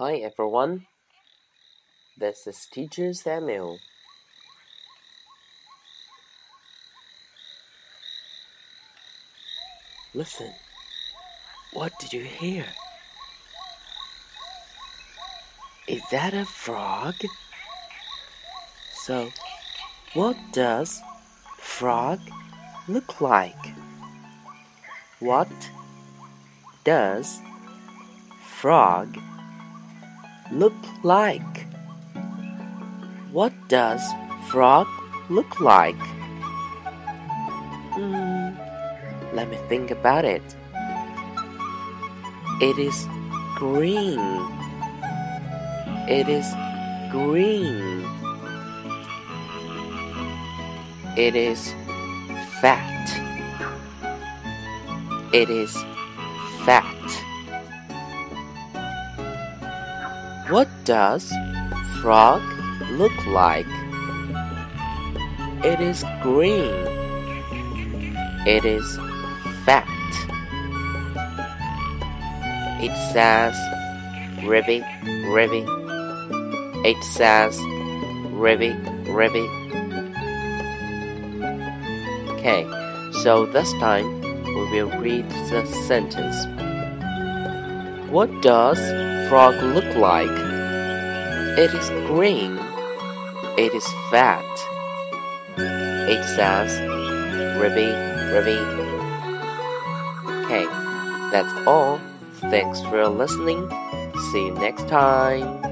Hi everyone, this is Teacher Samuel. Listen, what did you hear? Is that a frog? So, what does frog look like? What does frog look like? What does frog look like? Hmm, let me think about it. It is green. It is green. It is fat. It is fat. What does frog look like? It is green. It is fat. It says ribby, ribby. It says ribby, ribby. Okay, so this time we will read the sentence. What does frog look like? It is green. It is fat. It says ribby, ribby. Okay, that's all. Thanks for listening. See you next time.